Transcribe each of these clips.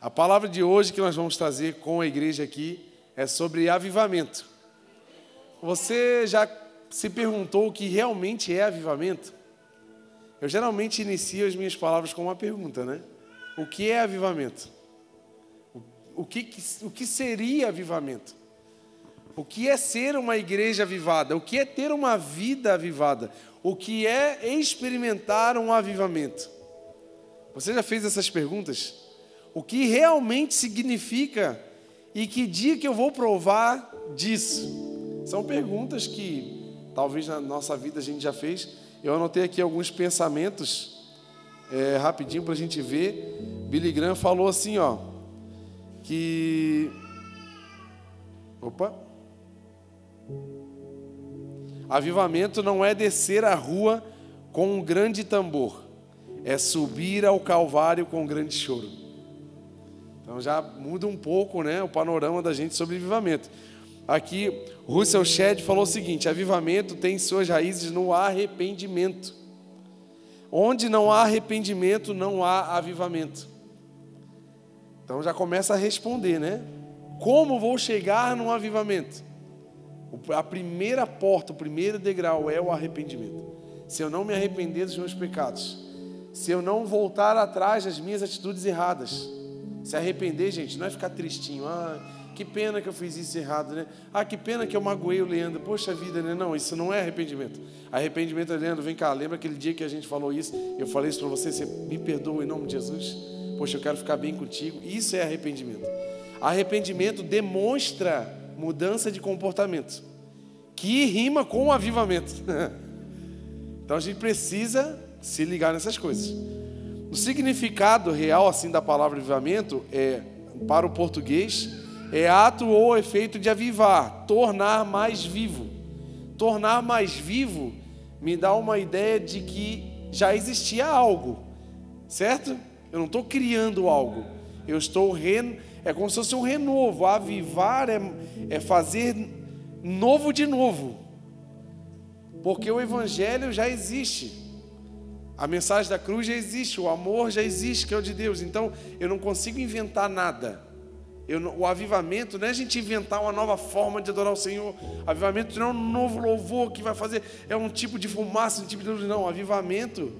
A palavra de hoje que nós vamos trazer com a igreja aqui é sobre avivamento. Você já se perguntou o que realmente é avivamento? Eu geralmente inicio as minhas palavras com uma pergunta, né? O que é avivamento? O que, o que seria avivamento? O que é ser uma igreja avivada? O que é ter uma vida avivada? O que é experimentar um avivamento? Você já fez essas perguntas? O que realmente significa e que dia que eu vou provar disso? São perguntas que talvez na nossa vida a gente já fez. Eu anotei aqui alguns pensamentos é, rapidinho para a gente ver. Billy Graham falou assim, ó, que opa, avivamento não é descer a rua com um grande tambor é subir ao Calvário com um grande choro. Então já muda um pouco né, o panorama da gente sobre avivamento. Aqui, Russell Shedd falou o seguinte: avivamento tem suas raízes no arrependimento. Onde não há arrependimento, não há avivamento. Então já começa a responder, né? Como vou chegar num avivamento? A primeira porta, o primeiro degrau é o arrependimento. Se eu não me arrepender dos meus pecados, se eu não voltar atrás das minhas atitudes erradas. Se arrepender, gente, não é ficar tristinho. Ah, que pena que eu fiz isso errado, né? Ah, que pena que eu magoei o Leandro. Poxa vida, né? Não, isso não é arrependimento. Arrependimento é, Leandro, vem cá, lembra aquele dia que a gente falou isso? Eu falei isso para você, você me perdoa em nome de Jesus? Poxa, eu quero ficar bem contigo. Isso é arrependimento. Arrependimento demonstra mudança de comportamento, que rima com o avivamento. Então a gente precisa se ligar nessas coisas. O significado real assim da palavra avivamento é para o português é ato ou efeito de avivar, tornar mais vivo. Tornar mais vivo me dá uma ideia de que já existia algo, certo? Eu não estou criando algo, eu estou re... é como se fosse um renovo. Avivar é, é fazer novo de novo, porque o Evangelho já existe. A mensagem da cruz já existe, o amor já existe, que é o de Deus. Então, eu não consigo inventar nada. O avivamento não é a gente inventar uma nova forma de adorar o Senhor. Avivamento não é um novo louvor que vai fazer, é um tipo de fumaça, um tipo de. Não, avivamento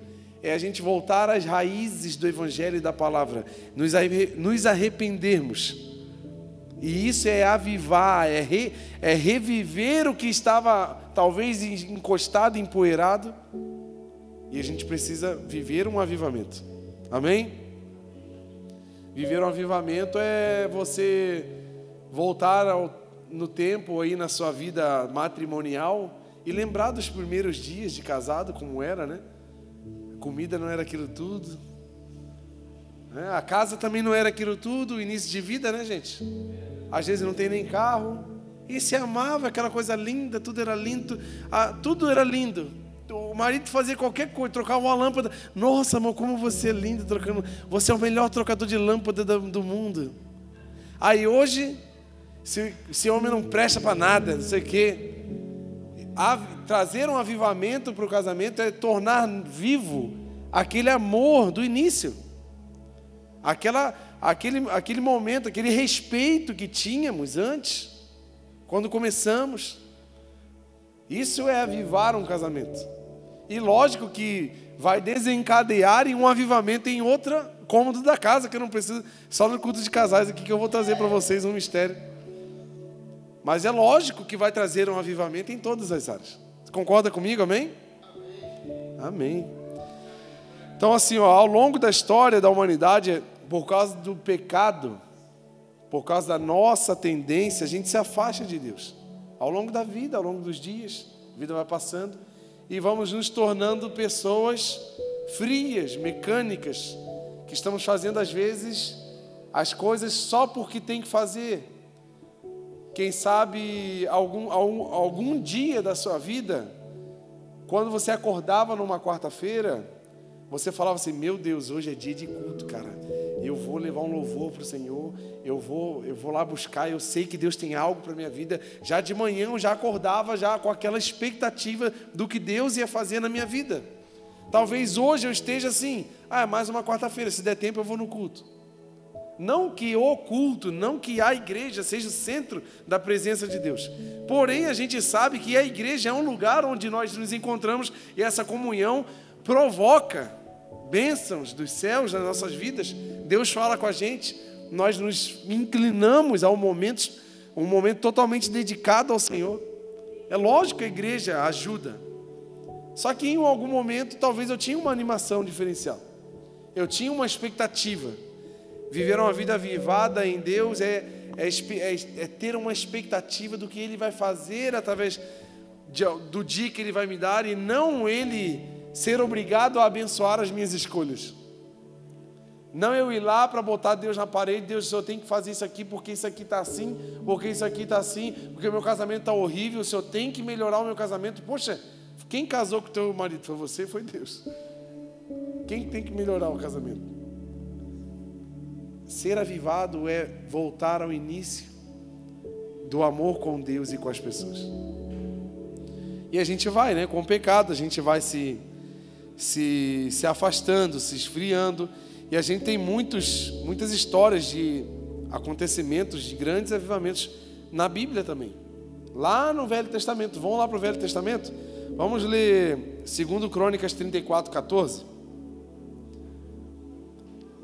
é a gente voltar às raízes do Evangelho e da palavra, nos, nos arrependermos. E isso é avivar, é, re, é reviver o que estava talvez encostado, empoeirado e a gente precisa viver um avivamento. Amém? Viver um avivamento é você voltar ao, no tempo aí na sua vida matrimonial e lembrar dos primeiros dias de casado, como era, né? A comida não era aquilo tudo. Né? A casa também não era aquilo tudo, o início de vida, né, gente? Às vezes não tem nem carro. E se amava, aquela coisa linda, tudo era lindo, ah, tudo era lindo o marido fazia qualquer coisa, trocava uma lâmpada. Nossa, amor, como você é lindo trocando. Você é o melhor trocador de lâmpada do mundo. Aí hoje, se, se homem não presta para nada, não sei o quê. trazer um avivamento para o casamento é tornar vivo aquele amor do início. Aquela, aquele, aquele momento, aquele respeito que tínhamos antes, quando começamos. Isso é avivar um casamento. E lógico que vai desencadear em um avivamento em outra cômodo da casa, que eu não preciso, só no culto de casais aqui que eu vou trazer para vocês um mistério. Mas é lógico que vai trazer um avivamento em todas as áreas. Você concorda comigo, amém? Amém. Então, assim, ó, ao longo da história da humanidade, por causa do pecado, por causa da nossa tendência, a gente se afasta de Deus. Ao longo da vida, ao longo dos dias, a vida vai passando e vamos nos tornando pessoas frias, mecânicas, que estamos fazendo às vezes as coisas só porque tem que fazer. Quem sabe algum, algum, algum dia da sua vida, quando você acordava numa quarta-feira, você falava assim: Meu Deus, hoje é dia de culto, cara. Eu vou levar um louvor para o Senhor. Eu vou, eu vou lá buscar. Eu sei que Deus tem algo para minha vida. Já de manhã eu já acordava já com aquela expectativa do que Deus ia fazer na minha vida. Talvez hoje eu esteja assim: Ah, é mais uma quarta-feira. Se der tempo eu vou no culto. Não que o culto, não que a igreja seja o centro da presença de Deus. Porém, a gente sabe que a igreja é um lugar onde nós nos encontramos e essa comunhão provoca bênçãos dos céus nas nossas vidas. Deus fala com a gente, nós nos inclinamos ao momento, um momento totalmente dedicado ao Senhor. É lógico que a igreja ajuda. Só que em algum momento talvez eu tinha uma animação diferencial. Eu tinha uma expectativa. Viver uma vida avivada em Deus é, é, é, é ter uma expectativa do que Ele vai fazer através de, do dia que Ele vai me dar e não Ele ser obrigado a abençoar as minhas escolhas. Não eu ir lá para botar Deus na parede, Deus, eu tenho que fazer isso aqui porque isso aqui está assim, porque isso aqui está assim, porque o meu casamento está horrível, o senhor tem que melhorar o meu casamento. Poxa, quem casou com o teu marido? Foi você, foi Deus. Quem tem que melhorar o casamento? Ser avivado é voltar ao início do amor com Deus e com as pessoas. E a gente vai, né? Com o pecado, a gente vai se, se, se afastando, se esfriando. E a gente tem muitos, muitas histórias de acontecimentos, de grandes avivamentos na Bíblia também. Lá no Velho Testamento. Vamos lá para o Velho Testamento? Vamos ler 2 Crônicas 34, 14.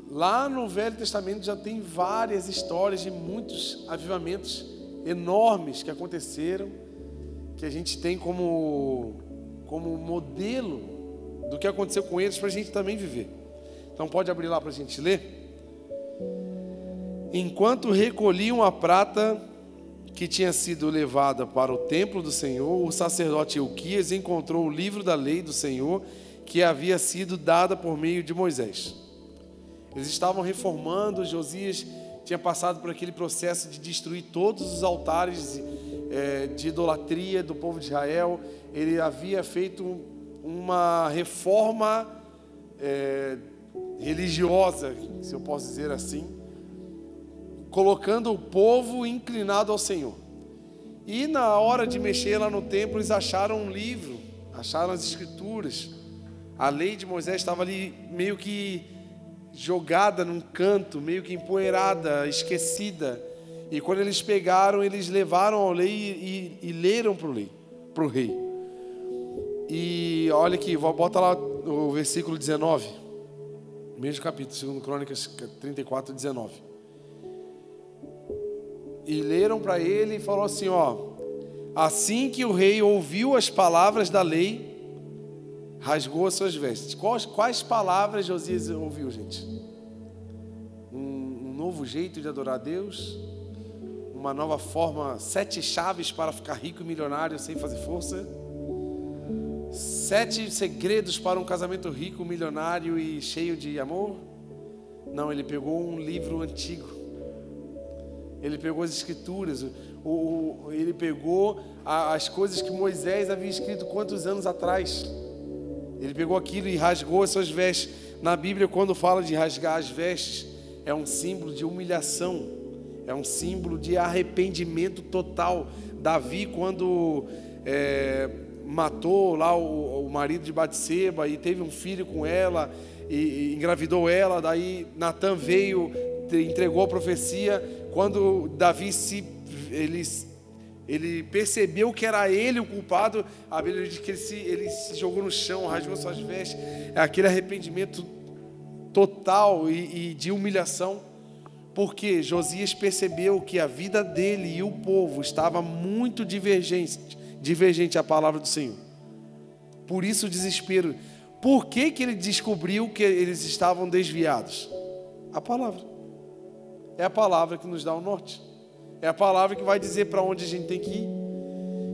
Lá no Velho Testamento já tem várias histórias de muitos avivamentos enormes que aconteceram, que a gente tem como, como modelo do que aconteceu com eles para a gente também viver. Então pode abrir lá para a gente ler. Enquanto recolhiam a prata que tinha sido levada para o templo do Senhor, o sacerdote Euquias encontrou o livro da lei do Senhor que havia sido dada por meio de Moisés. Eles estavam reformando, Josias tinha passado por aquele processo de destruir todos os altares é, de idolatria do povo de Israel. Ele havia feito uma reforma é, religiosa, se eu posso dizer assim, colocando o povo inclinado ao Senhor. E na hora de mexer lá no templo, eles acharam um livro, acharam as escrituras. A lei de Moisés estava ali meio que jogada num canto, meio que empoeirada, esquecida. E quando eles pegaram, eles levaram a lei e, e leram para o rei. E olha aqui, bota lá o versículo 19, mesmo capítulo, 2 Crônicas 34, 19. E leram para ele e falou assim: ó, assim que o rei ouviu as palavras da lei, rasgou as suas vestes. Quais, quais palavras Josias ouviu, gente? Um, um novo jeito de adorar a Deus, uma nova forma, sete chaves para ficar rico e milionário sem fazer força, sete segredos para um casamento rico, milionário e cheio de amor. Não, ele pegou um livro antigo. Ele pegou as escrituras, o, o, ele pegou a, as coisas que Moisés havia escrito quantos anos atrás. Ele pegou aquilo e rasgou as suas vestes. Na Bíblia, quando fala de rasgar as vestes, é um símbolo de humilhação, é um símbolo de arrependimento total. Davi, quando é, matou lá o, o, marido de Batseba e teve um filho com ela e, e engravidou ela, daí Natan veio, entregou a profecia. Quando Davi se ele ele percebeu que era ele o culpado, a Bíblia diz que ele se, ele se jogou no chão, rasgou suas vestes, é aquele arrependimento total e, e de humilhação, porque Josias percebeu que a vida dele e o povo estava muito divergente, divergente à palavra do Senhor. Por isso o desespero. Por que, que ele descobriu que eles estavam desviados? A palavra. É a palavra que nos dá o norte. É a palavra que vai dizer para onde a gente tem que ir.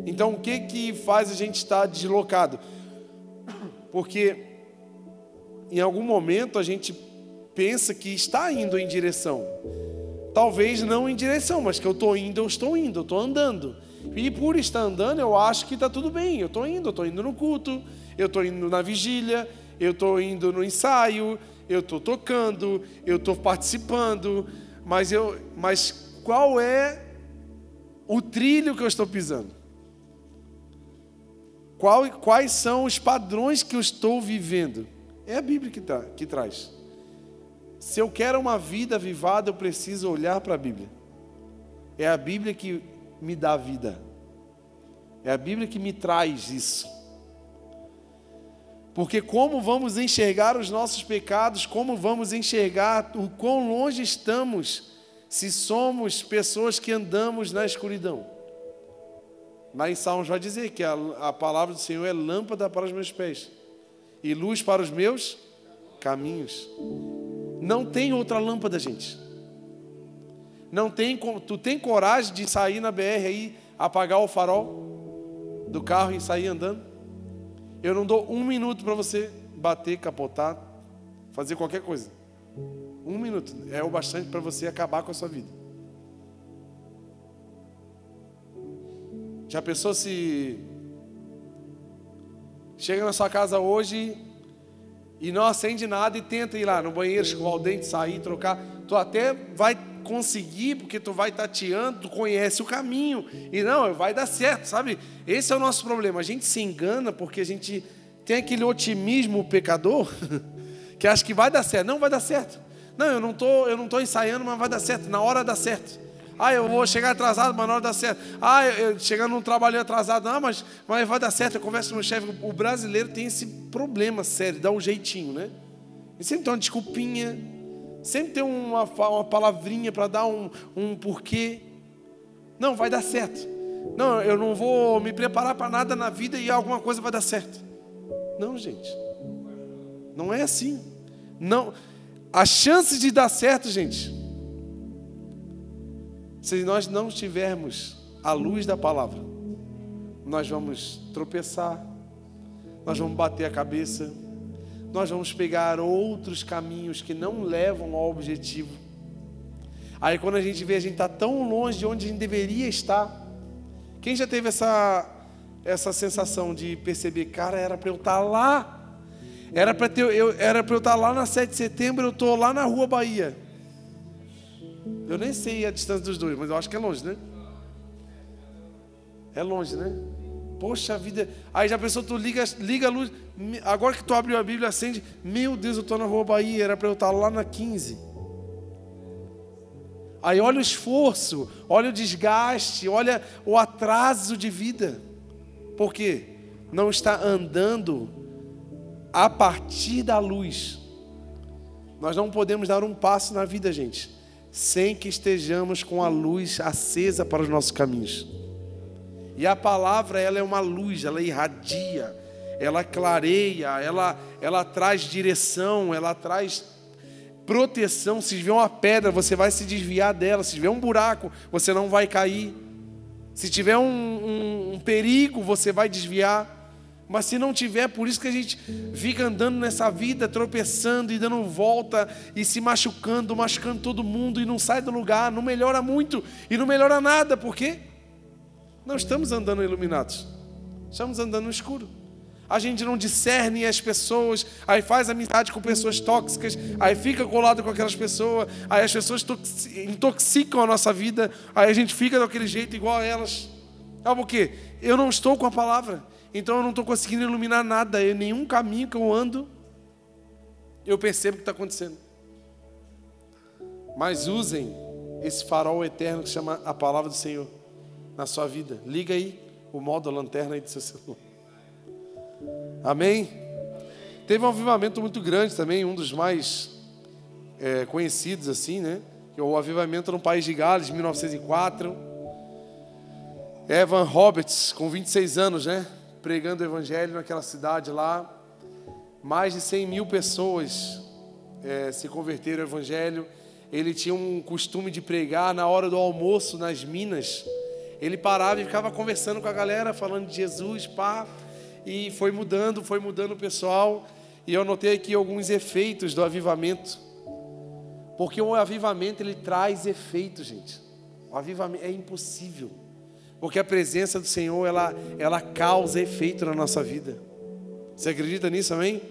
Então, o que que faz a gente estar deslocado? Porque em algum momento a gente pensa que está indo em direção. Talvez não em direção, mas que eu estou indo, eu estou indo, eu estou andando. E por estar andando, eu acho que está tudo bem. Eu estou indo, eu estou indo no culto, eu estou indo na vigília, eu estou indo no ensaio, eu estou tocando, eu estou participando, mas eu, mas qual é o trilho que eu estou pisando? Qual, quais são os padrões que eu estou vivendo? É a Bíblia que, tá, que traz. se eu quero uma vida avivada, eu preciso olhar para a Bíblia. É a Bíblia que me dá vida. É a Bíblia que me traz isso. Porque como vamos enxergar os nossos pecados, como vamos enxergar o quão longe estamos se somos pessoas que andamos na escuridão? Lá em Salmos vai dizer que a, a palavra do Senhor é lâmpada para os meus pés e luz para os meus caminhos. Não tem outra lâmpada, gente. Não tem, tu tem coragem de sair na BR aí, apagar o farol do carro e sair andando? Eu não dou um minuto para você bater, capotar, fazer qualquer coisa. Um minuto é o bastante para você acabar com a sua vida. Já pensou se chega na sua casa hoje e não acende nada e tenta ir lá no banheiro, escovar o dente, sair, trocar. Tu até vai conseguir, porque tu vai tateando, tu conhece o caminho. E não, vai dar certo, sabe? Esse é o nosso problema. A gente se engana porque a gente tem aquele otimismo pecador que acha que vai dar certo. Não vai dar certo. Não, eu não tô, eu não ensaiando, mas vai dar certo. Na hora dá certo. Ah, eu vou chegar atrasado, mas na hora dá certo. Ah, eu, eu chegando num trabalho atrasado, não, mas, mas vai dar certo. Eu converso com o chefe. O brasileiro tem esse problema sério, dá um jeitinho, né? Ele sempre tem uma desculpinha, sempre tem uma, uma palavrinha para dar um, um porquê. Não, vai dar certo. Não, eu não vou me preparar para nada na vida e alguma coisa vai dar certo. Não, gente. Não é assim. Não. A chance de dar certo, gente, se nós não tivermos a luz da palavra, nós vamos tropeçar, nós vamos bater a cabeça, nós vamos pegar outros caminhos que não levam ao objetivo. Aí quando a gente vê, a gente está tão longe de onde a gente deveria estar. Quem já teve essa, essa sensação de perceber, cara, era para eu estar tá lá, era para eu, era eu estar tá lá na 7 de setembro, eu estou lá na Rua Bahia. Eu nem sei a distância dos dois, mas eu acho que é longe, né? É longe, né? Poxa vida. Aí já pensou, tu liga, liga a luz. Agora que tu abriu a Bíblia, acende. Meu Deus, eu estou na rua Bahia, era para eu estar lá na 15. Aí olha o esforço, olha o desgaste, olha o atraso de vida. Por quê? Não está andando a partir da luz. Nós não podemos dar um passo na vida, gente, sem que estejamos com a luz acesa para os nossos caminhos. E a palavra, ela é uma luz, ela irradia, ela clareia, ela, ela traz direção, ela traz proteção. Se tiver uma pedra, você vai se desviar dela. Se tiver um buraco, você não vai cair. Se tiver um, um, um perigo, você vai desviar. Mas se não tiver, por isso que a gente fica andando nessa vida, tropeçando e dando volta e se machucando, machucando todo mundo e não sai do lugar, não melhora muito e não melhora nada, por quê? Não estamos andando iluminados, estamos andando no escuro. A gente não discerne as pessoas, aí faz amizade com pessoas tóxicas, aí fica colado com aquelas pessoas, aí as pessoas intoxicam a nossa vida, aí a gente fica daquele jeito igual a elas. Sabe por quê? Eu não estou com a palavra, então eu não estou conseguindo iluminar nada, em nenhum caminho que eu ando, eu percebo o que está acontecendo. Mas usem esse farol eterno que chama a palavra do Senhor na sua vida. Liga aí o modo lanterna aí do seu celular. Amém? Teve um avivamento muito grande também, um dos mais é, conhecidos assim, né? É o avivamento no País de Gales, 1904. Evan Roberts, com 26 anos, né? pregando o evangelho naquela cidade lá. Mais de 100 mil pessoas é, se converteram ao evangelho. Ele tinha um costume de pregar na hora do almoço nas minas. Ele parava e ficava conversando com a galera, falando de Jesus, pá. E foi mudando, foi mudando o pessoal. E eu notei aqui alguns efeitos do avivamento. Porque o avivamento ele traz efeitos, gente. O avivamento é impossível porque a presença do Senhor, ela, ela causa efeito na nossa vida. Você acredita nisso, amém?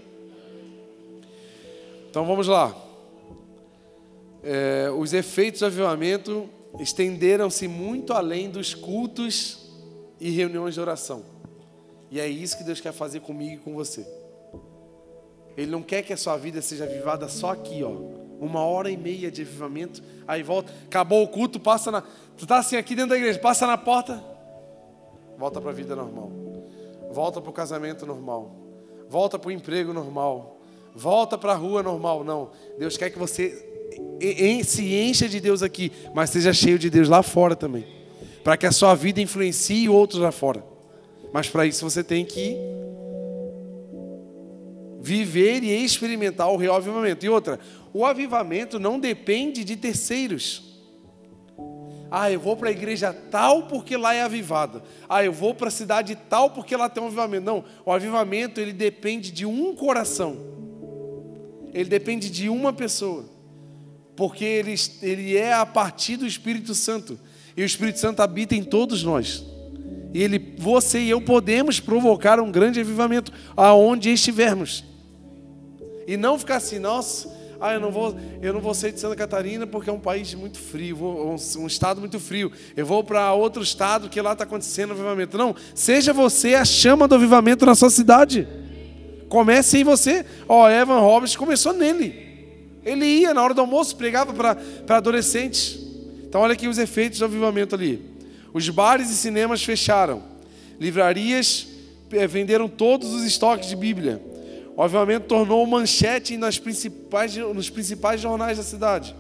Então vamos lá. É, os efeitos do avivamento estenderam-se muito além dos cultos e reuniões de oração. E é isso que Deus quer fazer comigo e com você. Ele não quer que a sua vida seja avivada só aqui, ó, Uma hora e meia de avivamento, aí volta, acabou o culto, passa na. Tu tá assim aqui dentro da igreja, passa na porta, volta para a vida normal, volta para o casamento normal, volta para o emprego normal, volta para a rua normal. Não, Deus quer que você se encha de Deus aqui, mas seja cheio de Deus lá fora também, para que a sua vida influencie outros lá fora. Mas para isso você tem que viver e experimentar o real avivamento. E outra, o avivamento não depende de terceiros. Ah, eu vou para a igreja tal porque lá é avivado. Ah, eu vou para a cidade tal porque lá tem um avivamento. Não, o avivamento ele depende de um coração. Ele depende de uma pessoa. Porque ele, ele é a partir do Espírito Santo. E o Espírito Santo habita em todos nós. E ele, você e eu podemos provocar um grande avivamento aonde estivermos. E não ficar assim, nossa, ah, eu não vou, eu não vou ser de Santa Catarina porque é um país muito frio, um, um estado muito frio. Eu vou para outro estado que lá está acontecendo o avivamento. Não, seja você a chama do avivamento na sua cidade. Comece em você. Ó, oh, Evan Roberts começou nele. Ele ia na hora do almoço, pregava para adolescentes. Então olha aqui os efeitos do avivamento ali. Os bares e cinemas fecharam. Livrarias eh, venderam todos os estoques de Bíblia. O avivamento tornou manchete nas principais, nos principais jornais da cidade.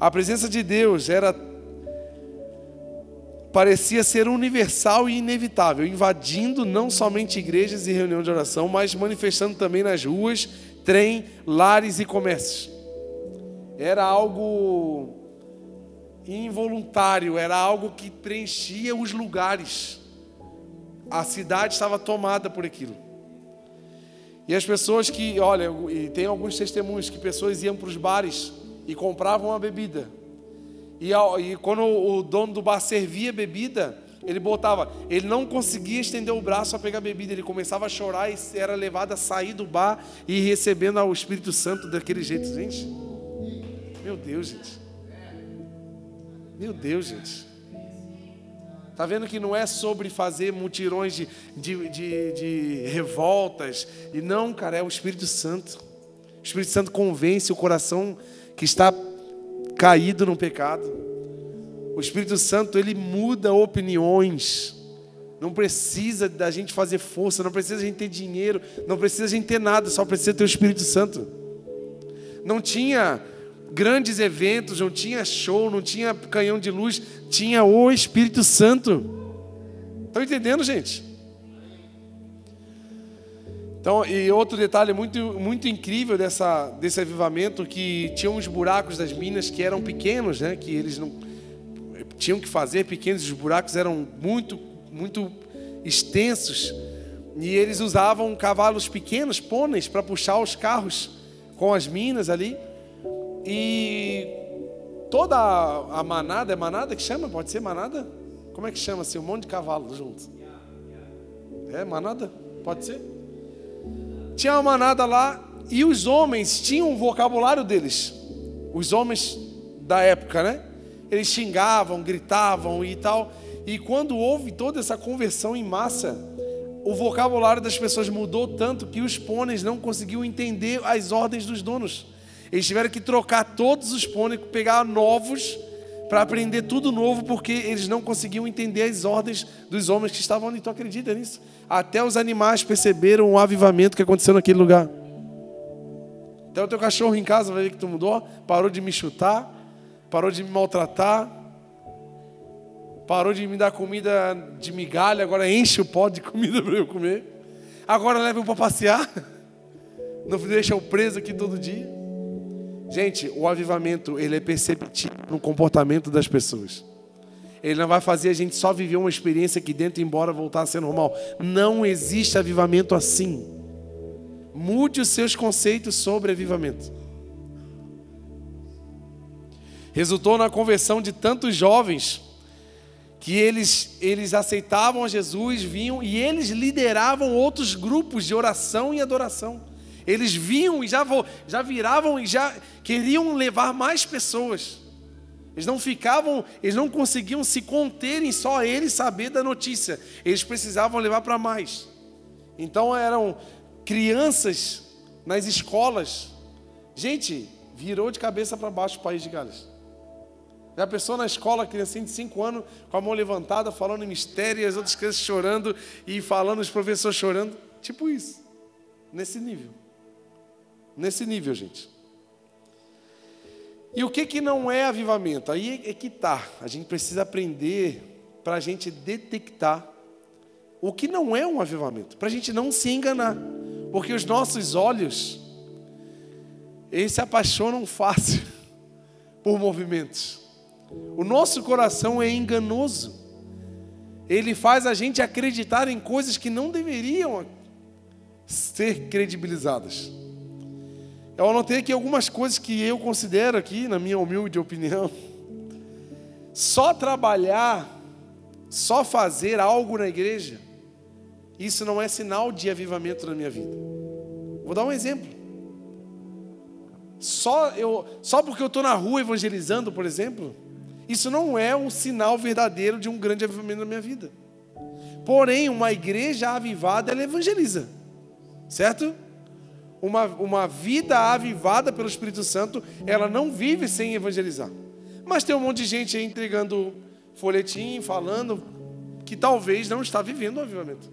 A presença de Deus era parecia ser universal e inevitável, invadindo não somente igrejas e reuniões de oração, mas manifestando também nas ruas, trem, lares e comércios. Era algo involuntário, era algo que preenchia os lugares. A cidade estava tomada por aquilo. E as pessoas que, olha, e tem alguns testemunhos que pessoas iam para os bares e compravam a bebida. E, e quando o dono do bar servia bebida, ele botava, ele não conseguia estender o braço para pegar a bebida, ele começava a chorar e era levado a sair do bar e recebendo o Espírito Santo daquele jeito, gente. Meu Deus, gente. Meu Deus, gente. Está vendo que não é sobre fazer mutirões de, de, de, de, revoltas. E não, cara, é o Espírito Santo. O Espírito Santo convence o coração que está caído no pecado. O Espírito Santo, ele muda opiniões. Não precisa da gente fazer força, não precisa a gente ter dinheiro, não precisa a gente ter nada, só precisa ter o Espírito Santo. Não tinha grandes eventos, não tinha show, não tinha canhão de luz, tinha o Espírito Santo. Estão entendendo, gente? Então, e outro detalhe muito, muito incrível dessa, desse avivamento, que tinha uns buracos das minas que eram pequenos, né? Que eles não tinham que fazer pequenos, os buracos eram muito, muito extensos. E eles usavam cavalos pequenos, pôneis, para puxar os carros com as minas ali. E toda a manada, é manada que chama? Pode ser manada? Como é que chama assim? Um monte de cavalo junto. É manada? Pode ser? Tinha uma manada lá e os homens tinham o vocabulário deles. Os homens da época, né? Eles xingavam, gritavam e tal. E quando houve toda essa conversão em massa, o vocabulário das pessoas mudou tanto que os pôneis não conseguiam entender as ordens dos donos. Eles tiveram que trocar todos os pôneis, pegar novos para aprender tudo novo, porque eles não conseguiam entender as ordens dos homens que estavam ali. Tu acredita nisso? Até os animais perceberam o avivamento que aconteceu naquele lugar. Até o teu cachorro em casa vai ver que tu mudou, parou de me chutar, parou de me maltratar, parou de me dar comida de migalha, agora enche o pó de comida para eu comer. Agora leva eu para passear, não deixa eu preso aqui todo dia. Gente, o avivamento, ele é perceptível no comportamento das pessoas. Ele não vai fazer a gente só viver uma experiência aqui dentro e embora voltar a ser normal. Não existe avivamento assim. Mude os seus conceitos sobre avivamento. Resultou na conversão de tantos jovens que eles, eles aceitavam a Jesus, vinham e eles lideravam outros grupos de oração e adoração. Eles vinham e já, já viravam e já queriam levar mais pessoas. Eles não ficavam, eles não conseguiam se conter em só eles saber da notícia. Eles precisavam levar para mais. Então eram crianças nas escolas. Gente, virou de cabeça para baixo o país de Gales. Já pensou na escola, criancinha de 5 anos, com a mão levantada, falando em mistério, e as outras crianças chorando e falando, os professores chorando? Tipo isso. Nesse nível. Nesse nível, gente. E o que, que não é avivamento? Aí é que tá. A gente precisa aprender para a gente detectar o que não é um avivamento, para a gente não se enganar. Porque os nossos olhos, eles se apaixonam fácil por movimentos. O nosso coração é enganoso. Ele faz a gente acreditar em coisas que não deveriam ser credibilizadas. Eu anotei aqui algumas coisas que eu considero aqui, na minha humilde opinião. Só trabalhar, só fazer algo na igreja, isso não é sinal de avivamento na minha vida. Vou dar um exemplo. Só, eu, só porque eu estou na rua evangelizando, por exemplo, isso não é um sinal verdadeiro de um grande avivamento na minha vida. Porém, uma igreja avivada, ela evangeliza. Certo? Uma, uma vida avivada pelo Espírito Santo, ela não vive sem evangelizar. Mas tem um monte de gente aí entregando folhetim, falando que talvez não está vivendo o avivamento.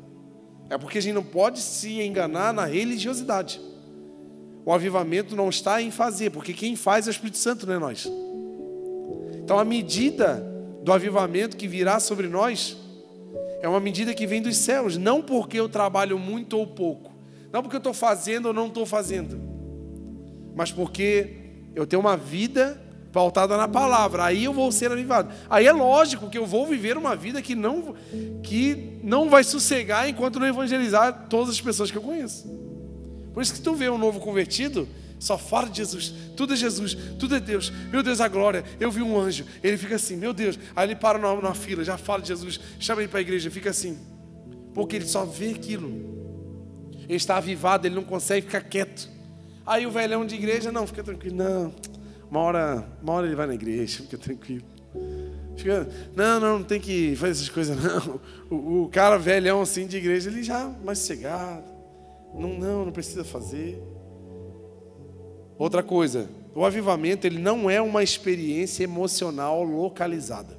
É porque a gente não pode se enganar na religiosidade. O avivamento não está em fazer, porque quem faz é o Espírito Santo, não é nós. Então a medida do avivamento que virá sobre nós é uma medida que vem dos céus, não porque eu trabalho muito ou pouco, não porque eu estou fazendo ou não estou fazendo, mas porque eu tenho uma vida pautada na palavra. Aí eu vou ser avivado. Aí é lógico que eu vou viver uma vida que não que não vai sossegar enquanto não evangelizar todas as pessoas que eu conheço. Por isso que tu vê um novo convertido, só fala de Jesus, tudo é Jesus, tudo é Deus. Meu Deus, a glória. Eu vi um anjo, ele fica assim, meu Deus. Aí ele para na, na fila, já fala de Jesus, chama ele para a igreja, fica assim. Porque ele só vê aquilo. Ele está avivado, ele não consegue ficar quieto. Aí o velhão de igreja, não, fica tranquilo, não. Uma hora, uma hora ele vai na igreja, fica tranquilo. Fica, não, não, não tem que fazer essas coisas, não. O, o cara velhão assim de igreja, ele já mais cegado. Não, não, não precisa fazer. Outra coisa, o avivamento ele não é uma experiência emocional localizada.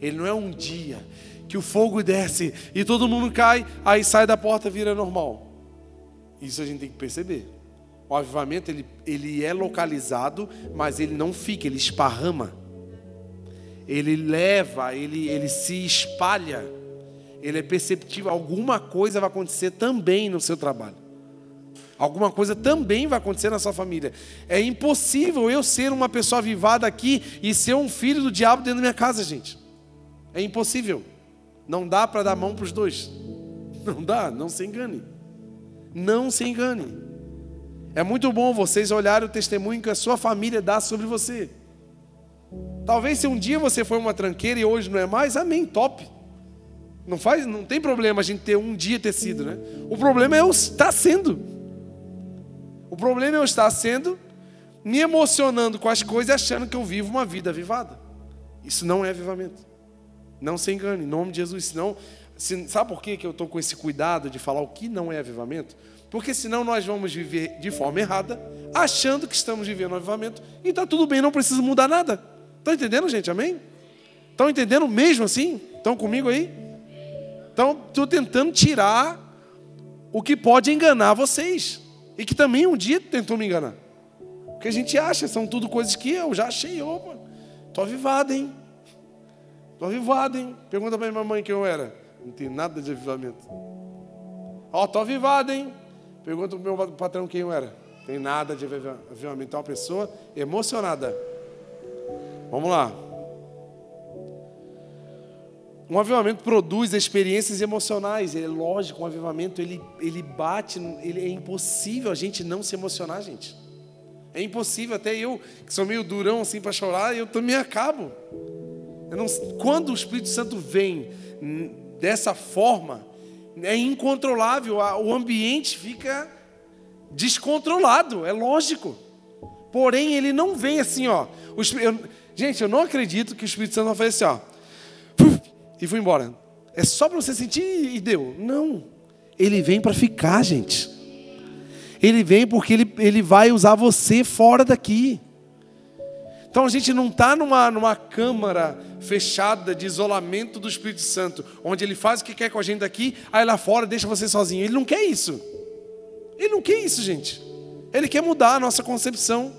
Ele não é um dia que o fogo desce e todo mundo cai, aí sai da porta vira normal. Isso a gente tem que perceber. O avivamento ele, ele é localizado, mas ele não fica, ele esparrama. Ele leva, ele, ele se espalha. Ele é perceptível. Alguma coisa vai acontecer também no seu trabalho. Alguma coisa também vai acontecer na sua família. É impossível eu ser uma pessoa avivada aqui e ser um filho do diabo dentro da minha casa, gente. É impossível. Não dá para dar mão para os dois. Não dá, não se engane. Não se engane. É muito bom vocês olharem o testemunho que a sua família dá sobre você. Talvez se um dia você foi uma tranqueira e hoje não é mais, amém, top. Não faz, não tem problema a gente ter um dia ter sido, né? O problema é estar sendo. O problema é eu estar sendo me emocionando com as coisas achando que eu vivo uma vida avivada. Isso não é avivamento. Não se engane, em nome de Jesus. Senão, se, sabe por que eu estou com esse cuidado de falar o que não é avivamento? Porque senão nós vamos viver de forma errada, achando que estamos vivendo um avivamento, e está tudo bem, não precisa mudar nada. Estão entendendo, gente? Amém? Estão entendendo mesmo assim? Estão comigo aí? Então, estou tentando tirar o que pode enganar vocês. E que também um dia tentou me enganar. Porque a gente acha, são tudo coisas que eu já achei. Opa, estou avivado, hein? Estou avivado, hein? Pergunta para minha mãe quem eu era. Não tem nada de avivamento. Ó, oh, estou avivado, hein? Pergunta para o meu patrão quem eu era. Tem nada de avivamento. É uma pessoa emocionada. Vamos lá. Um avivamento produz experiências emocionais. É lógico, um avivamento ele, ele bate, ele, é impossível a gente não se emocionar, gente. É impossível, até eu, que sou meio durão assim para chorar, eu também acabo. Eu não, quando o Espírito Santo vem dessa forma, é incontrolável, o ambiente fica descontrolado, é lógico. Porém, ele não vem assim, ó. Eu, gente, eu não acredito que o Espírito Santo vai fazer assim, ó. E foi embora. É só para você sentir e deu. Não. Ele vem para ficar, gente. ele vem porque ele, ele vai usar você fora daqui. Então a gente não está numa, numa câmara fechada de isolamento do Espírito Santo, onde ele faz o que quer com a gente daqui, aí lá fora deixa você sozinho. Ele não quer isso. Ele não quer isso, gente. Ele quer mudar a nossa concepção.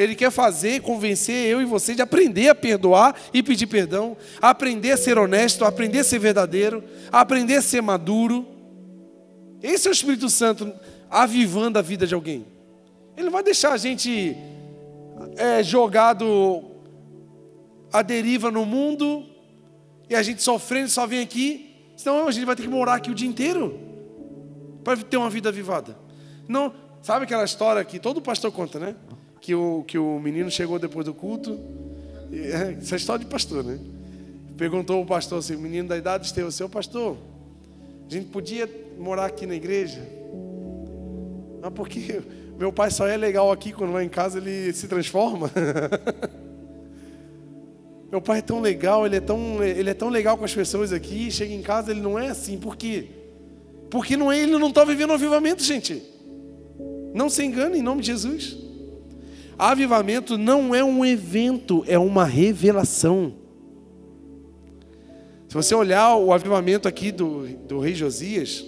Ele quer fazer, convencer eu e você de aprender a perdoar e pedir perdão, aprender a ser honesto, aprender a ser verdadeiro, aprender a ser maduro. Esse é o Espírito Santo avivando a vida de alguém. Ele não vai deixar a gente é, jogado à deriva no mundo e a gente sofrendo só vem aqui, senão a gente vai ter que morar aqui o dia inteiro para ter uma vida avivada. Não, sabe aquela história que todo pastor conta, né? Que o, que o menino chegou depois do culto, é, essa é história de pastor, né? Perguntou o pastor assim, o menino da idade esteve, seu pastor, a gente podia morar aqui na igreja? Mas por que meu pai só é legal aqui quando vai em casa ele se transforma? meu pai é tão legal, ele é tão, ele é tão legal com as pessoas aqui, chega em casa ele não é assim. Por quê? Porque não é, ele não está vivendo o avivamento, gente. Não se engane em nome de Jesus. Avivamento não é um evento, é uma revelação. Se você olhar o avivamento aqui do, do rei Josias,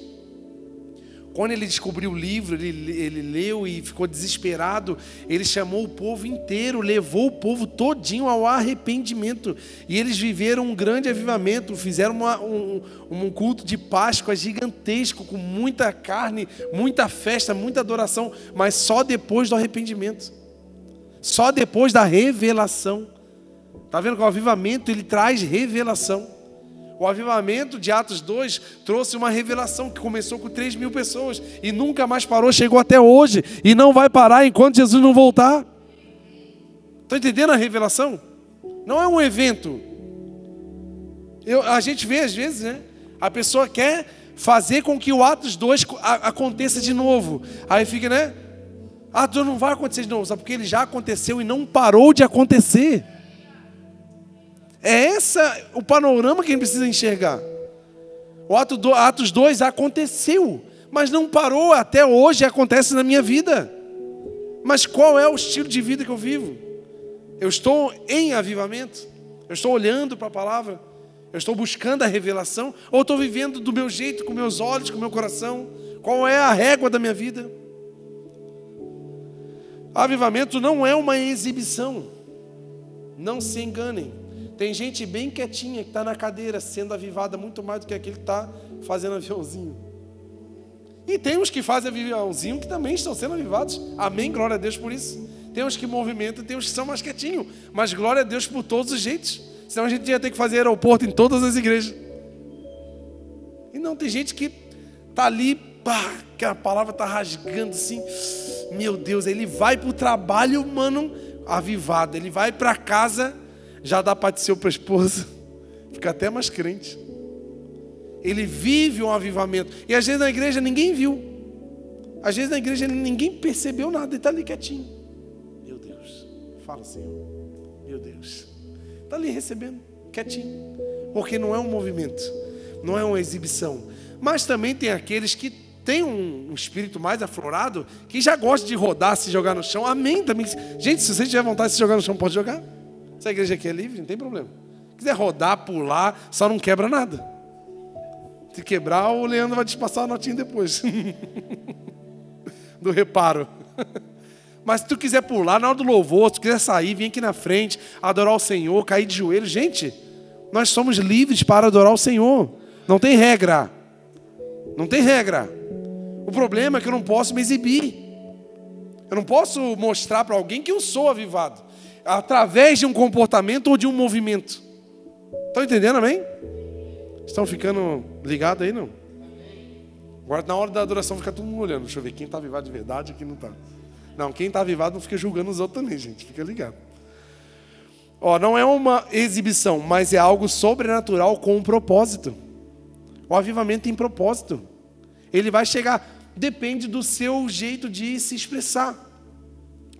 quando ele descobriu o livro, ele, ele leu e ficou desesperado. Ele chamou o povo inteiro, levou o povo todinho ao arrependimento. E eles viveram um grande avivamento, fizeram uma, um, um culto de Páscoa gigantesco, com muita carne, muita festa, muita adoração, mas só depois do arrependimento. Só depois da revelação. Está vendo que o avivamento ele traz revelação. O avivamento de Atos 2 trouxe uma revelação que começou com 3 mil pessoas e nunca mais parou, chegou até hoje e não vai parar enquanto Jesus não voltar. Estão entendendo a revelação? Não é um evento. Eu, a gente vê às vezes, né? A pessoa quer fazer com que o Atos 2 aconteça de novo. Aí fica, né? 2 não vai acontecer de novo, sabe? Porque ele já aconteceu e não parou de acontecer. É essa o panorama que a gente precisa enxergar. O ato do, Atos 2 aconteceu, mas não parou até hoje, acontece na minha vida. Mas qual é o estilo de vida que eu vivo? Eu estou em avivamento? Eu estou olhando para a palavra? Eu estou buscando a revelação? Ou estou vivendo do meu jeito, com meus olhos, com meu coração? Qual é a régua da minha vida? Avivamento não é uma exibição. Não se enganem. Tem gente bem quietinha que está na cadeira, sendo avivada muito mais do que aquele que está fazendo aviãozinho. E tem os que fazem aviãozinho que também estão sendo avivados. Amém, glória a Deus por isso. Tem os que movimentam, tem os que são mais quietinhos. Mas glória a Deus por todos os jeitos. Senão a gente ia ter que fazer aeroporto em todas as igrejas. E não, tem gente que está ali, pá, que a palavra está rasgando assim. Meu Deus, ele vai para o trabalho, mano, avivado. Ele vai para casa já dá paticeu para a esposa, fica até mais crente. Ele vive um avivamento. E às vezes na igreja ninguém viu. Às vezes na igreja ninguém percebeu nada, ele está ali quietinho. Meu Deus, fala Senhor. Meu Deus. Está ali recebendo, quietinho. Porque não é um movimento, não é uma exibição. Mas também tem aqueles que têm um, um espírito mais aflorado, que já gosta de rodar, se jogar no chão. Amém também. Gente, se você tiver vontade de se jogar no chão, pode jogar. Se a igreja aqui é livre, não tem problema. Se quiser rodar, pular, só não quebra nada. Se quebrar, o Leandro vai te passar a notinha depois. do reparo. Mas se tu quiser pular na hora do louvor, se tu quiser sair, vir aqui na frente, adorar o Senhor, cair de joelho, gente, nós somos livres para adorar o Senhor. Não tem regra. Não tem regra. O problema é que eu não posso me exibir. Eu não posso mostrar para alguém que eu sou avivado através de um comportamento ou de um movimento. Estão entendendo, amém? Estão ficando ligados aí, não? Agora, na hora da adoração, fica todo mundo olhando. Deixa eu ver quem está avivado de verdade e quem não está. Não, quem está avivado não fica julgando os outros também, gente. Fica ligado. Ó, não é uma exibição, mas é algo sobrenatural com um propósito. O avivamento tem propósito. Ele vai chegar, depende do seu jeito de se expressar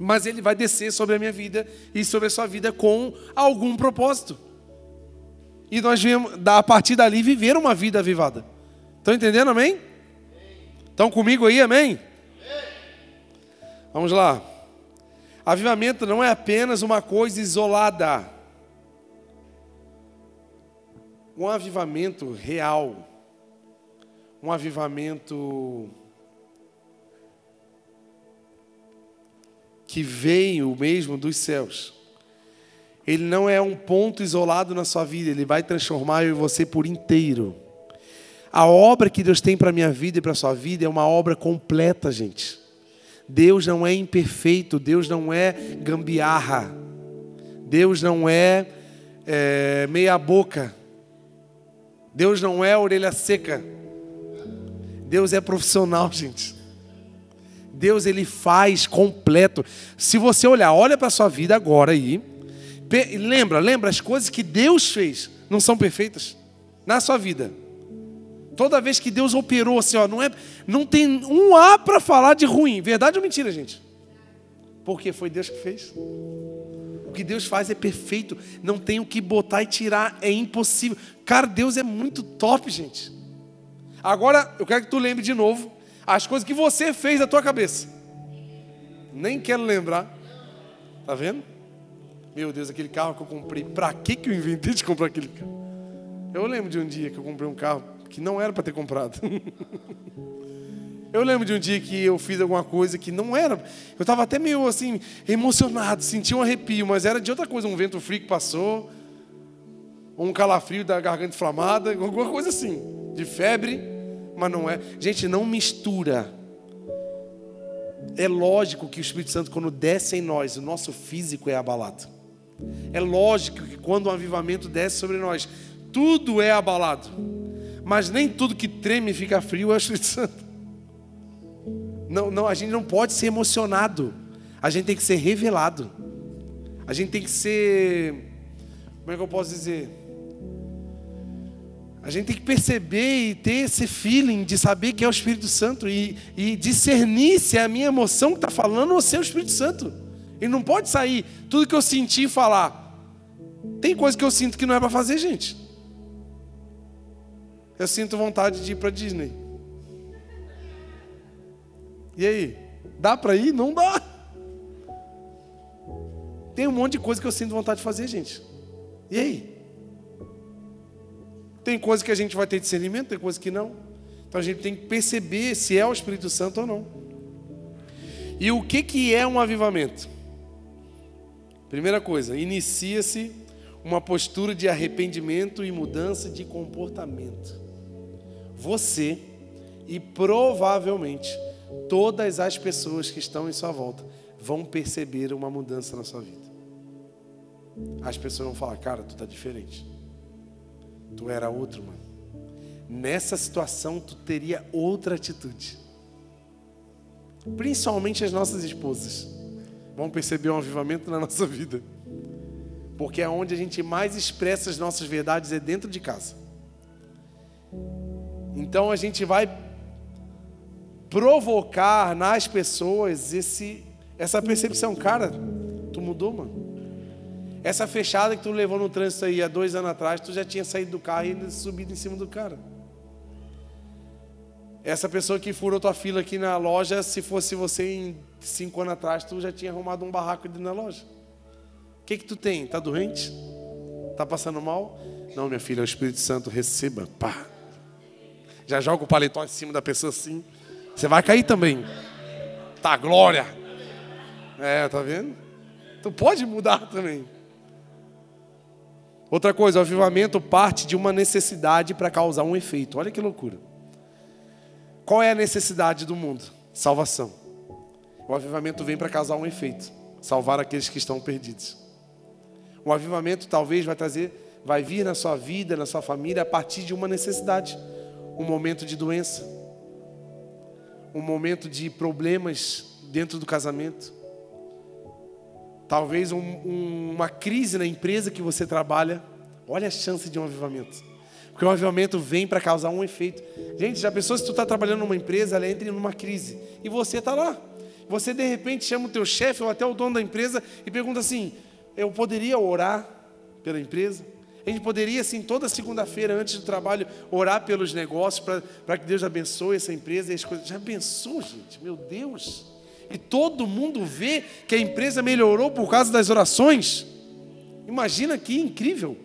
mas ele vai descer sobre a minha vida e sobre a sua vida com algum propósito. E nós vamos, a partir dali, viver uma vida avivada. Estão entendendo, amém? Estão comigo aí, amém? Vamos lá. Avivamento não é apenas uma coisa isolada. Um avivamento real. Um avivamento que veio mesmo dos céus. Ele não é um ponto isolado na sua vida, ele vai transformar eu e você por inteiro. A obra que Deus tem para a minha vida e para a sua vida é uma obra completa, gente. Deus não é imperfeito, Deus não é gambiarra, Deus não é, é meia-boca, Deus não é orelha seca, Deus é profissional, gente. Deus ele faz completo. Se você olhar, olha para a sua vida agora aí, lembra, lembra as coisas que Deus fez não são perfeitas na sua vida. Toda vez que Deus operou assim, ó, não, é, não tem um A para falar de ruim. Verdade ou mentira, gente? Porque foi Deus que fez. O que Deus faz é perfeito. Não tem o que botar e tirar. É impossível. Cara, Deus é muito top, gente. Agora, eu quero que tu lembre de novo as coisas que você fez da tua cabeça. Nem quero lembrar. Tá vendo? Meu Deus, aquele carro que eu comprei. Para que, que eu inventei de comprar aquele carro? Eu lembro de um dia que eu comprei um carro que não era para ter comprado. Eu lembro de um dia que eu fiz alguma coisa que não era. Eu estava até meio assim, emocionado, senti um arrepio, mas era de outra coisa, um vento frio que passou, um calafrio da garganta inflamada, alguma coisa assim, de febre, mas não é. Gente, não mistura. É lógico que o Espírito Santo, quando desce em nós, o nosso físico é abalado. É lógico que quando um avivamento desce sobre nós, tudo é abalado. Mas nem tudo que treme fica frio é o Espírito Santo. Não, não, a gente não pode ser emocionado. A gente tem que ser revelado. A gente tem que ser. Como é que eu posso dizer? A gente tem que perceber e ter esse feeling de saber que é o Espírito Santo e, e discernir se é a minha emoção que está falando ou se é o Espírito Santo. Ele não pode sair tudo que eu senti e falar. Tem coisa que eu sinto que não é para fazer, gente eu sinto vontade de ir para Disney. E aí? Dá para ir? Não dá. Tem um monte de coisa que eu sinto vontade de fazer, gente. E aí? Tem coisa que a gente vai ter discernimento, tem coisa que não. Então a gente tem que perceber se é o Espírito Santo ou não. E o que, que é um avivamento? Primeira coisa, inicia-se uma postura de arrependimento e mudança de comportamento você e provavelmente todas as pessoas que estão em sua volta vão perceber uma mudança na sua vida. As pessoas vão falar, cara, tu tá diferente. Tu era outro, mano. Nessa situação tu teria outra atitude. Principalmente as nossas esposas vão perceber um avivamento na nossa vida. Porque é onde a gente mais expressa as nossas verdades é dentro de casa. Então a gente vai provocar nas pessoas esse, essa percepção, cara, tu mudou, mano. Essa fechada que tu levou no trânsito aí há dois anos atrás, tu já tinha saído do carro e subido em cima do cara. Essa pessoa que furou tua fila aqui na loja, se fosse você em cinco anos atrás, tu já tinha arrumado um barraco ali na loja. O que que tu tem? Tá doente? Tá passando mal? Não, minha filha, o Espírito Santo receba. Pá. Já joga o paletó em cima da pessoa assim. Você vai cair também. Tá, glória. É, tá vendo? Tu pode mudar também. Outra coisa, o avivamento parte de uma necessidade para causar um efeito. Olha que loucura. Qual é a necessidade do mundo? Salvação. O avivamento vem para causar um efeito, salvar aqueles que estão perdidos. O avivamento talvez vai trazer, vai vir na sua vida, na sua família a partir de uma necessidade um momento de doença, um momento de problemas dentro do casamento, talvez um, um, uma crise na empresa que você trabalha. Olha a chance de um avivamento. Porque o avivamento vem para causar um efeito. Gente, já pensou se tu está trabalhando numa empresa, ela entra numa crise e você está lá. Você de repente chama o teu chefe ou até o dono da empresa e pergunta assim: eu poderia orar pela empresa? A gente poderia, assim, toda segunda-feira, antes do trabalho, orar pelos negócios, para que Deus abençoe essa empresa e as coisas. Já pensou, gente? Meu Deus! E todo mundo vê que a empresa melhorou por causa das orações. Imagina que incrível.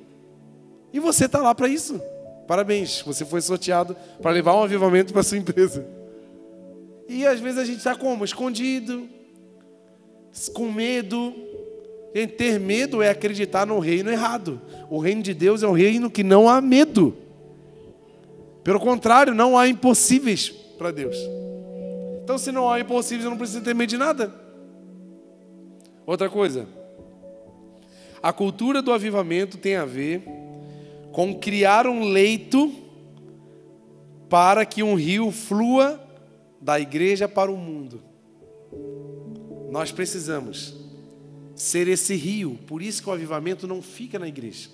E você está lá para isso. Parabéns, você foi sorteado para levar um avivamento para sua empresa. E às vezes a gente está como? Escondido, com medo. E ter medo é acreditar no reino errado. O reino de Deus é um reino que não há medo. Pelo contrário, não há impossíveis para Deus. Então, se não há impossíveis, eu não preciso ter medo de nada. Outra coisa, a cultura do avivamento tem a ver com criar um leito para que um rio flua da igreja para o mundo. Nós precisamos ser esse rio, por isso que o avivamento não fica na igreja.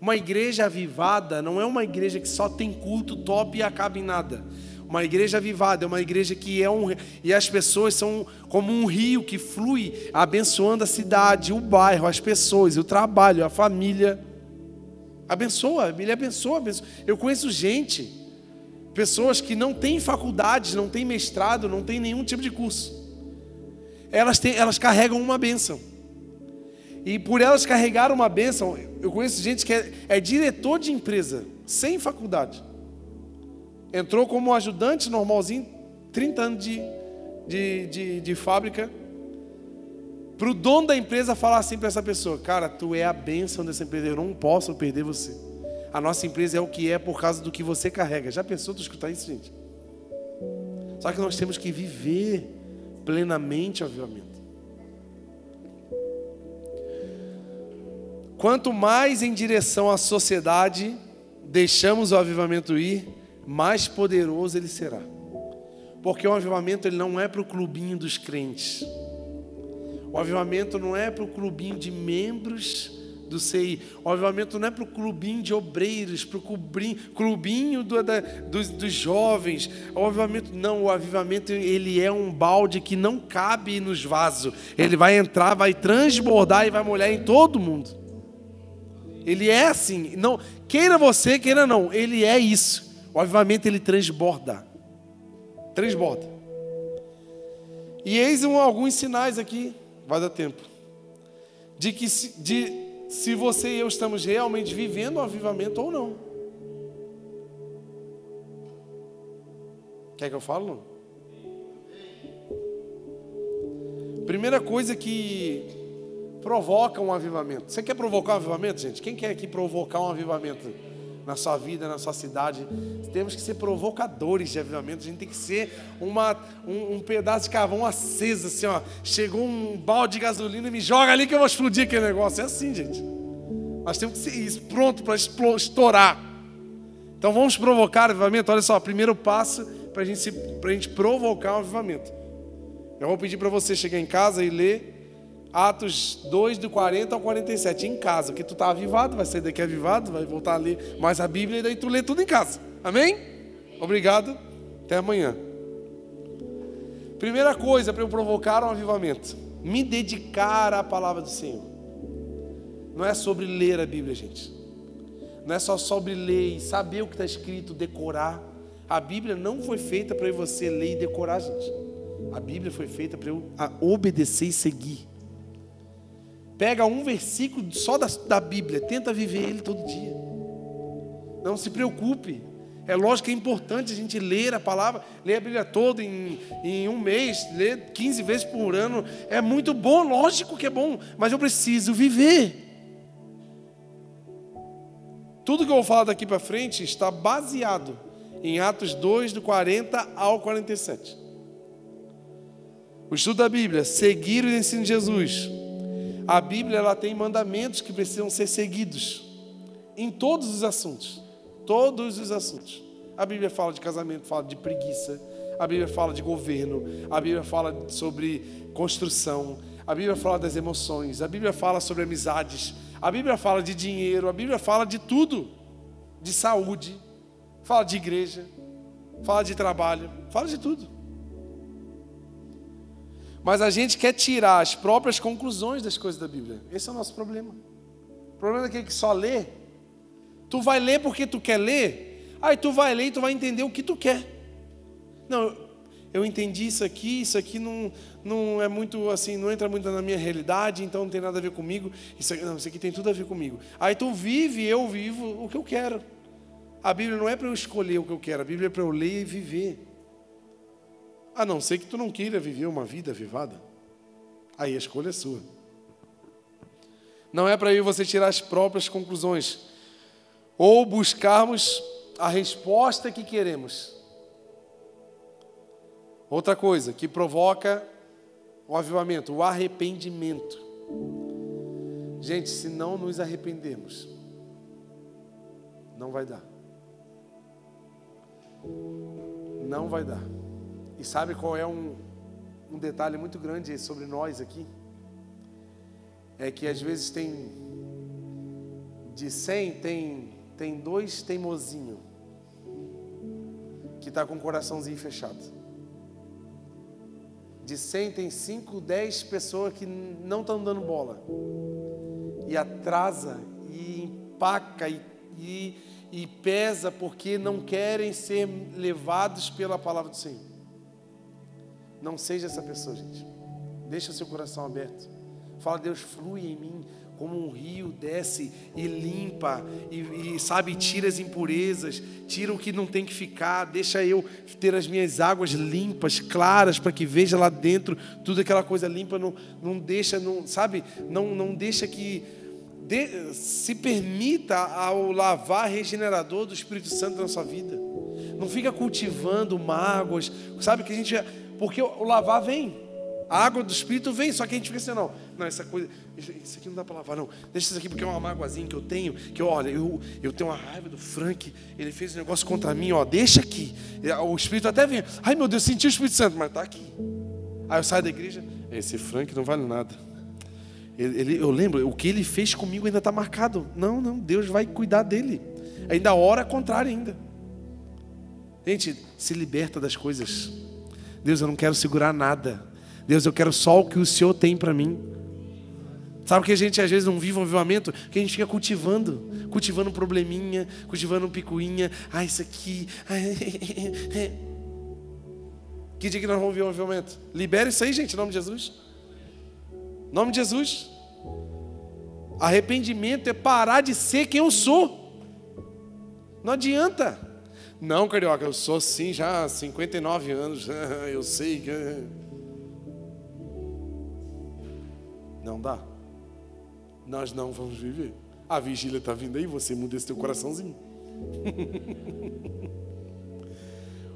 Uma igreja avivada não é uma igreja que só tem culto top e acaba em nada. Uma igreja avivada é uma igreja que é um. E as pessoas são como um rio que flui, abençoando a cidade, o bairro, as pessoas, o trabalho, a família. Abençoa, ele abençoa, abençoa. Eu conheço gente, pessoas que não têm faculdades, não têm mestrado, não têm nenhum tipo de curso. Elas, têm, elas carregam uma bênção. E por elas carregar uma bênção, eu conheço gente que é, é diretor de empresa, sem faculdade. Entrou como ajudante normalzinho, 30 anos de, de, de, de fábrica. Para o dono da empresa falar assim para essa pessoa: Cara, tu é a bênção dessa empresa, eu não posso perder você. A nossa empresa é o que é por causa do que você carrega. Já pensou tu escutar isso, gente? Só que nós temos que viver plenamente o avivamento. Quanto mais em direção à sociedade deixamos o avivamento ir, mais poderoso ele será. Porque o avivamento ele não é para o clubinho dos crentes. O avivamento não é para o clubinho de membros do CI. O avivamento não é para o clubinho de obreiros, para o clubinho, clubinho do, da, dos, dos, jovens. O avivamento não, o avivamento ele é um balde que não cabe nos vasos. Ele vai entrar, vai transbordar e vai molhar em todo mundo. Ele é assim, não queira você, queira não, ele é isso. O avivamento ele transborda. Transborda. E eis um, alguns sinais aqui, vai dar tempo, de que se, de, se você e eu estamos realmente vivendo o avivamento ou não. Quer que eu fale? Primeira coisa que provoca um avivamento. Você quer provocar um avivamento, gente? Quem quer aqui provocar um avivamento? Na sua vida, na sua cidade. Temos que ser provocadores de avivamento. A gente tem que ser uma, um, um pedaço de carvão aceso, assim, ó. Chegou um balde de gasolina e me joga ali que eu vou explodir aquele negócio. É assim, gente. Nós temos que ser isso, pronto para estourar. Então vamos provocar avivamento. Olha só, primeiro passo para gente a gente provocar um avivamento. Eu vou pedir para você chegar em casa e ler Atos 2, do 40 ao 47, em casa, porque tu está avivado, vai sair daqui avivado, vai voltar a ler mais a Bíblia e daí tu lê tudo em casa. Amém? Obrigado. Até amanhã. Primeira coisa para eu provocar um avivamento: me dedicar à palavra do Senhor. Não é sobre ler a Bíblia, gente. Não é só sobre ler e saber o que está escrito, decorar. A Bíblia não foi feita para você ler e decorar, gente. A Bíblia foi feita para eu obedecer e seguir. Pega um versículo só da, da Bíblia, tenta viver ele todo dia. Não se preocupe. É lógico que é importante a gente ler a palavra, ler a Bíblia toda em, em um mês, ler 15 vezes por ano. É muito bom, lógico que é bom, mas eu preciso viver. Tudo que eu vou falar daqui para frente está baseado em Atos 2, do 40 ao 47. O estudo da Bíblia, seguir o ensino de Jesus a Bíblia ela tem mandamentos que precisam ser seguidos em todos os assuntos. Todos os assuntos. A Bíblia fala de casamento, fala de preguiça. A Bíblia fala de governo. A Bíblia fala sobre construção. A Bíblia fala das emoções. A Bíblia fala sobre amizades. A Bíblia fala de dinheiro. A Bíblia fala de tudo. De saúde. Fala de igreja. Fala de trabalho. Fala de tudo. Mas a gente quer tirar as próprias conclusões das coisas da Bíblia. Esse é o nosso problema. O problema é que só lê. Tu vai ler porque tu quer ler, aí tu vai ler e tu vai entender o que tu quer. Não, eu entendi isso aqui, isso aqui não, não é muito assim, não entra muito na minha realidade, então não tem nada a ver comigo. Isso aqui, não, isso aqui tem tudo a ver comigo. Aí tu vive, eu vivo o que eu quero. A Bíblia não é para eu escolher o que eu quero, a Bíblia é para eu ler e viver. A não ser que tu não queira viver uma vida vivada. Aí a escolha é sua. Não é para eu você tirar as próprias conclusões ou buscarmos a resposta que queremos. Outra coisa que provoca o avivamento, o arrependimento. Gente, se não nos arrependermos, não vai dar. Não vai dar. E sabe qual é um, um detalhe muito grande sobre nós aqui? É que às vezes tem, de 100, tem, tem dois teimosinhos que está com o coraçãozinho fechado de 100 tem 5, 10 pessoas que não estão dando bola. E atrasa, e empaca, e, e, e pesa porque não querem ser levados pela palavra do Senhor. Não seja essa pessoa, gente. Deixa o seu coração aberto. Fala, Deus, flui em mim como um rio desce e limpa, e, e, sabe, tira as impurezas, tira o que não tem que ficar, deixa eu ter as minhas águas limpas, claras, para que veja lá dentro tudo aquela coisa limpa, não, não deixa, não, sabe, não, não deixa que de, se permita ao lavar regenerador do Espírito Santo na sua vida. Não fica cultivando mágoas, sabe que a gente, porque o lavar vem. A água do Espírito vem, só que a gente fica assim, não, não, essa coisa, isso aqui não dá para lavar, não. Deixa isso aqui porque é uma mágoazinha que eu tenho, que olha, eu, eu tenho uma raiva do Frank, ele fez um negócio contra mim, ó, deixa aqui. O Espírito até vem, ai meu Deus, senti o Espírito Santo, mas está aqui. Aí eu saio da igreja, esse Frank não vale nada. Ele, ele, eu lembro, o que ele fez comigo ainda está marcado. Não, não, Deus vai cuidar dele. Ainda hora contrária ainda. Gente, se liberta das coisas. Deus, eu não quero segurar nada. Deus, eu quero só o que o Senhor tem para mim. Sabe que a gente às vezes não vive um avivamento? Que a gente fica cultivando, cultivando probleminha, cultivando picuinha. Ah, isso aqui. Que dia que nós vamos ver um avivamento? Libera isso aí, gente, em nome de Jesus. Em nome de Jesus. Arrependimento é parar de ser quem eu sou. Não adianta. Não, carioca, eu sou sim já há 59 anos. Eu sei que. Não dá. Nós não vamos viver. A vigília está vindo aí, você muda esse teu coraçãozinho.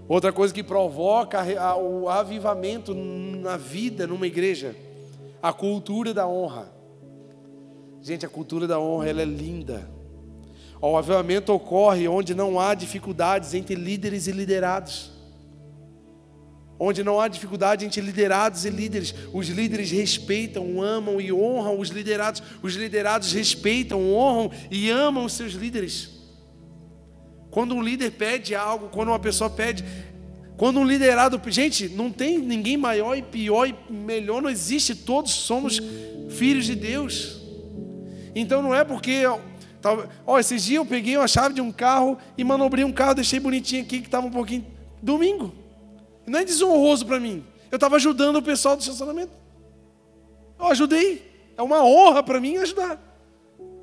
Outra coisa que provoca o avivamento na vida, numa igreja, a cultura da honra. Gente, a cultura da honra ela é linda. O avivamento ocorre onde não há dificuldades entre líderes e liderados onde não há dificuldade entre liderados e líderes. Os líderes respeitam, amam e honram os liderados. Os liderados respeitam, honram e amam os seus líderes. Quando um líder pede algo, quando uma pessoa pede, quando um liderado, gente, não tem ninguém maior e pior e melhor, não existe, todos somos filhos de Deus. Então não é porque ó, esses dias eu peguei uma chave de um carro e manobrei um carro, deixei bonitinho aqui que estava um pouquinho domingo. Não é desonroso para mim. Eu estava ajudando o pessoal do estacionamento. Eu ajudei. É uma honra para mim ajudar.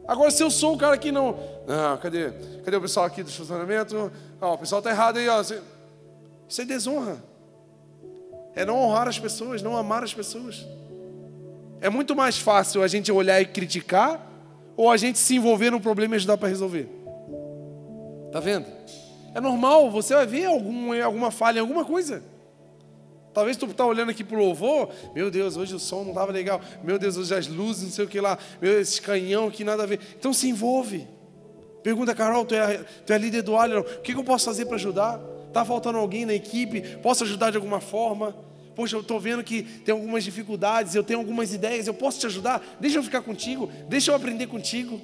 Agora, se eu sou um cara que não. Ah, cadê? Cadê o pessoal aqui do estacionamento? O pessoal está errado aí. Ó. Isso é desonra. É não honrar as pessoas, não amar as pessoas. É muito mais fácil a gente olhar e criticar ou a gente se envolver no problema e ajudar para resolver. Tá vendo? É normal, você vai ver algum, alguma falha em alguma coisa. Talvez tu está olhando aqui para o louvor, meu Deus, hoje o som não estava legal, meu Deus, hoje as luzes, não sei o que lá, meu, esse canhão aqui, nada a ver. Então se envolve. Pergunta, Carol, tu é, tu é líder do Alho, o que, que eu posso fazer para ajudar? Está faltando alguém na equipe? Posso ajudar de alguma forma? Poxa, eu estou vendo que tem algumas dificuldades, eu tenho algumas ideias, eu posso te ajudar? Deixa eu ficar contigo, deixa eu aprender contigo.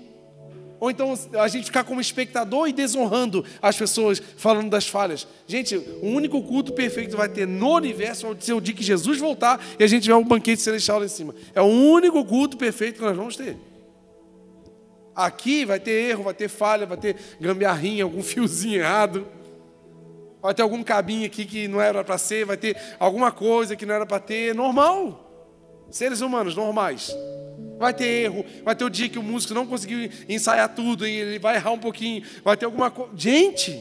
Ou então a gente ficar como espectador e desonrando as pessoas falando das falhas. Gente, o único culto perfeito vai ter no universo vai ser o dia que Jesus voltar e a gente tiver um banquete celestial lá em cima. É o único culto perfeito que nós vamos ter. Aqui vai ter erro, vai ter falha, vai ter gambiarrinha, algum fiozinho errado. Vai ter algum cabinho aqui que não era para ser, vai ter alguma coisa que não era para ter, normal. Seres humanos normais. Vai ter erro, vai ter o dia que o músico não conseguiu ensaiar tudo e ele vai errar um pouquinho, vai ter alguma coisa. Gente!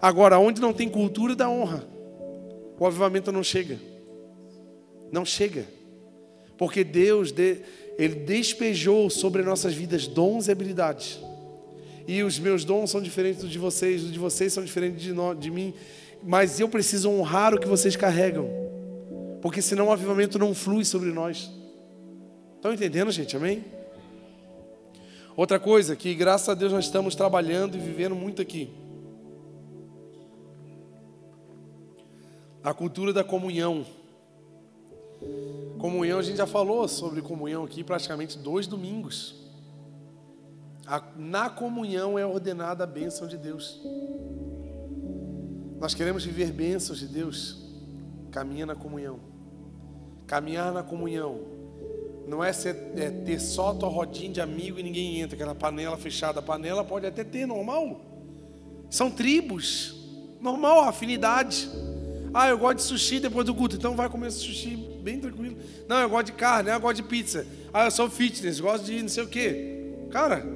Agora, onde não tem cultura da honra, o avivamento não chega. Não chega. Porque Deus, Ele despejou sobre nossas vidas dons e habilidades. E os meus dons são diferentes dos de vocês, os de vocês são diferentes de, de mim. Mas eu preciso honrar o que vocês carregam. Porque senão o avivamento não flui sobre nós. Estão entendendo, gente? Amém? Outra coisa que, graças a Deus, nós estamos trabalhando e vivendo muito aqui. A cultura da comunhão. Comunhão, a gente já falou sobre comunhão aqui praticamente dois domingos. Na comunhão é ordenada a bênção de Deus. Nós queremos viver bênçãos de Deus. Caminha na comunhão. Caminhar na comunhão não é, ser, é ter só tua rodinha de amigo e ninguém entra, aquela panela fechada. A panela pode até ter, normal. São tribos, normal, afinidade. Ah, eu gosto de sushi depois do culto, então vai comer sushi bem tranquilo. Não, eu gosto de carne, eu gosto de pizza. Ah, eu sou fitness, gosto de não sei o quê. Cara,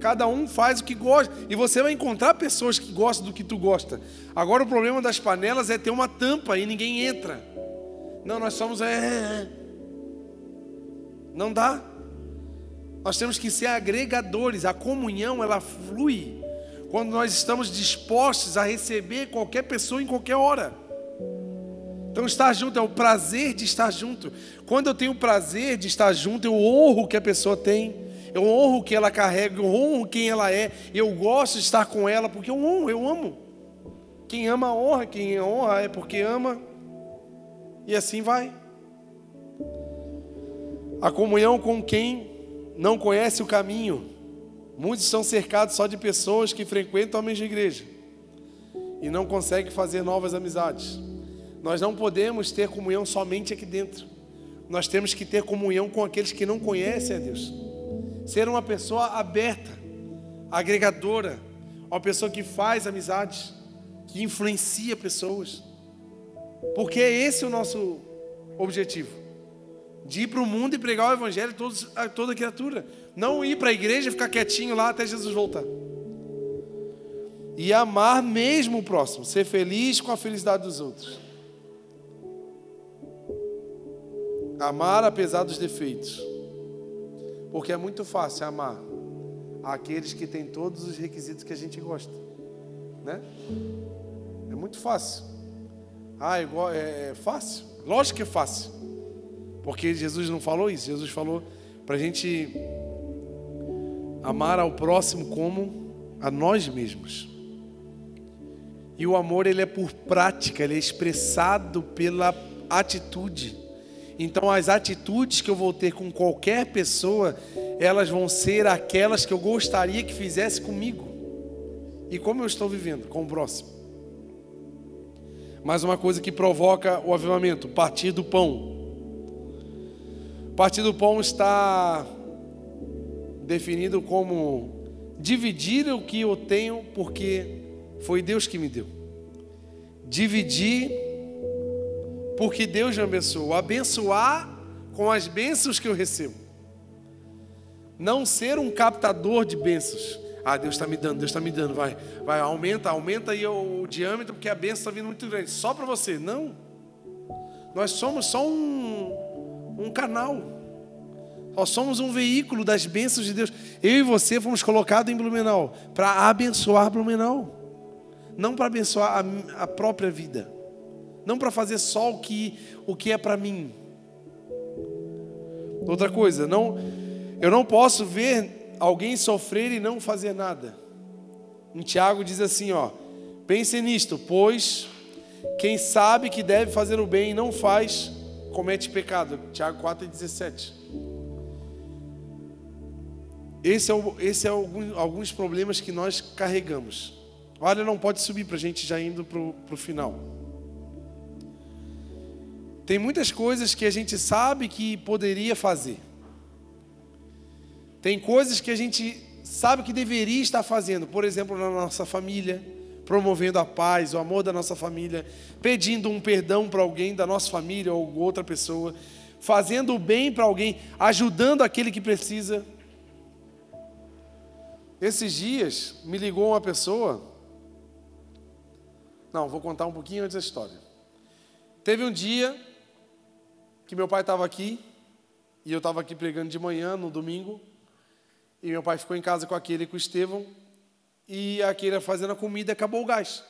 cada um faz o que gosta. E você vai encontrar pessoas que gostam do que tu gosta. Agora o problema das panelas é ter uma tampa e ninguém entra. Não, nós somos. É, é, é. Não dá. Nós temos que ser agregadores. A comunhão, ela flui quando nós estamos dispostos a receber qualquer pessoa em qualquer hora. Então, estar junto é o prazer de estar junto. Quando eu tenho o prazer de estar junto, eu honro o que a pessoa tem, eu honro o que ela carrega, eu honro quem ela é, eu gosto de estar com ela, porque eu honro, eu amo. Quem ama honra, quem honra é porque ama, e assim vai. A comunhão com quem não conhece o caminho. Muitos estão cercados só de pessoas que frequentam a mesma igreja e não conseguem fazer novas amizades. Nós não podemos ter comunhão somente aqui dentro. Nós temos que ter comunhão com aqueles que não conhecem a Deus. Ser uma pessoa aberta, agregadora, uma pessoa que faz amizades, que influencia pessoas. Porque é esse o nosso objetivo. De ir para o mundo e pregar o evangelho a, todos, a toda criatura. Não ir para a igreja e ficar quietinho lá até Jesus voltar. E amar mesmo o próximo, ser feliz com a felicidade dos outros. Amar apesar dos defeitos. Porque é muito fácil amar aqueles que têm todos os requisitos que a gente gosta. Né? É muito fácil. Ah, igual, é, é fácil? Lógico que é fácil. Porque Jesus não falou isso. Jesus falou para a gente amar ao próximo como a nós mesmos. E o amor ele é por prática, ele é expressado pela atitude. Então, as atitudes que eu vou ter com qualquer pessoa, elas vão ser aquelas que eu gostaria que fizesse comigo. E como eu estou vivendo com o próximo. Mais uma coisa que provoca o avivamento: partir do pão. Partir do pão está definido como dividir o que eu tenho, porque foi Deus que me deu. Dividir porque Deus me abençoou. Abençoar com as bênçãos que eu recebo. Não ser um captador de bênçãos. Ah, Deus está me dando, Deus está me dando, vai, vai, aumenta, aumenta aí o, o diâmetro, porque a bênção está vindo muito grande, só para você. Não. Nós somos só um, um canal. Nós somos um veículo das bênçãos de Deus. Eu e você fomos colocados em Blumenau para abençoar Blumenau, não para abençoar a, a própria vida não para fazer só o que, o que é para mim. Outra coisa, não, eu não posso ver alguém sofrer e não fazer nada. Em Tiago diz assim, ó, pense nisto, pois quem sabe que deve fazer o bem e não faz, comete pecado. Tiago 4,17. Esse é, o, esse é algum, alguns problemas que nós carregamos. Olha, não pode subir para a gente já indo para o final. Tem muitas coisas que a gente sabe que poderia fazer. Tem coisas que a gente sabe que deveria estar fazendo, por exemplo, na nossa família, promovendo a paz, o amor da nossa família, pedindo um perdão para alguém da nossa família ou outra pessoa, fazendo o bem para alguém, ajudando aquele que precisa. Esses dias me ligou uma pessoa. Não, vou contar um pouquinho antes da história. Teve um dia que meu pai estava aqui e eu estava aqui pregando de manhã, no domingo, e meu pai ficou em casa com aquele com o Estevão, e aquele fazendo a comida acabou o gás.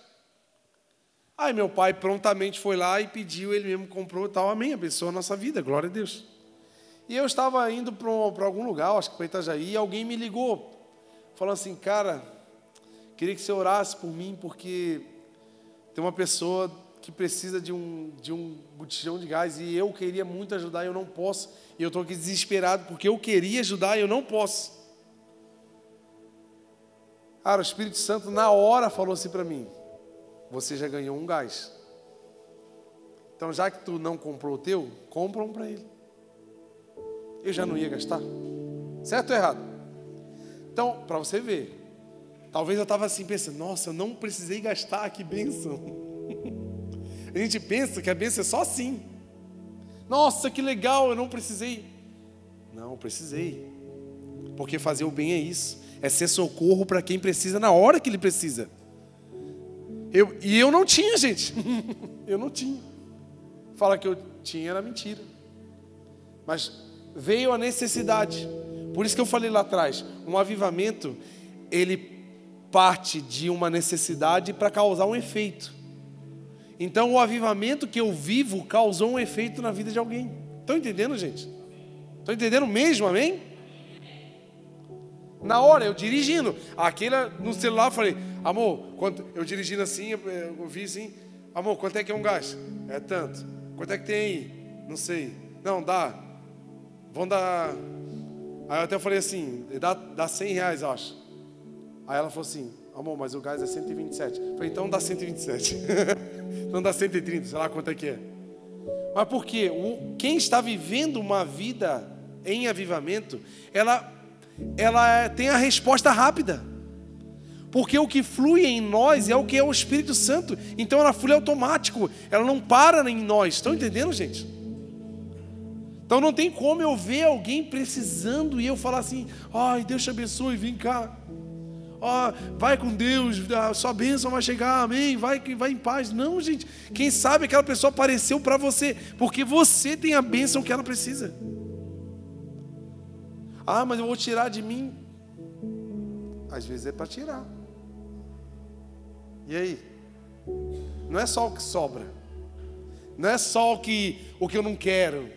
Aí meu pai prontamente foi lá e pediu, ele mesmo comprou tal, amém, abençoa a nossa vida, glória a Deus. E eu estava indo para algum lugar, acho que para Itajaí, e alguém me ligou, falando assim, cara, queria que você orasse por mim, porque tem uma pessoa que precisa de um, de um botijão de gás e eu queria muito ajudar e eu não posso. E eu estou aqui desesperado porque eu queria ajudar e eu não posso. Cara, o Espírito Santo na hora falou assim para mim: Você já ganhou um gás. Então, já que tu não comprou o teu, compra um para ele. Eu já não ia gastar. Certo ou errado? Então, para você ver, talvez eu estava assim pensando: Nossa, eu não precisei gastar, que bênção. A gente pensa que a bênção é só assim. Nossa, que legal, eu não precisei. Não, precisei. Porque fazer o bem é isso. É ser socorro para quem precisa na hora que ele precisa. Eu, e eu não tinha, gente. eu não tinha. Fala que eu tinha era mentira. Mas veio a necessidade. Por isso que eu falei lá atrás, um avivamento, ele parte de uma necessidade para causar um efeito. Então o avivamento que eu vivo causou um efeito na vida de alguém. Estão entendendo, gente? Estão entendendo mesmo, amém? Na hora, eu dirigindo, aquele no celular, eu falei, amor, quanto, eu dirigindo assim, eu vi assim, amor, quanto é que é um gás? É tanto. Quanto é que tem aí? Não sei. Não, dá. Vão dar. Aí eu até falei assim, dá, dá 100 reais, eu acho. Aí ela falou assim, amor, mas o gás é 127. Eu falei, então dá 127. não dá 130, sei lá quanto é que é. Mas por quê? Quem está vivendo uma vida em avivamento, ela, ela é, tem a resposta rápida. Porque o que flui em nós é o que é o Espírito Santo. Então ela flui automático, ela não para em nós. Estão entendendo, gente? Então não tem como eu ver alguém precisando e eu falar assim: ai, Deus te abençoe, vem cá ó, oh, vai com Deus, a sua bênção vai chegar, amém, vai, vai em paz. Não, gente. Quem sabe aquela pessoa apareceu para você, porque você tem a bênção que ela precisa. Ah, mas eu vou tirar de mim. Às vezes é para tirar. E aí? Não é só o que sobra. Não é só o que, o que eu não quero.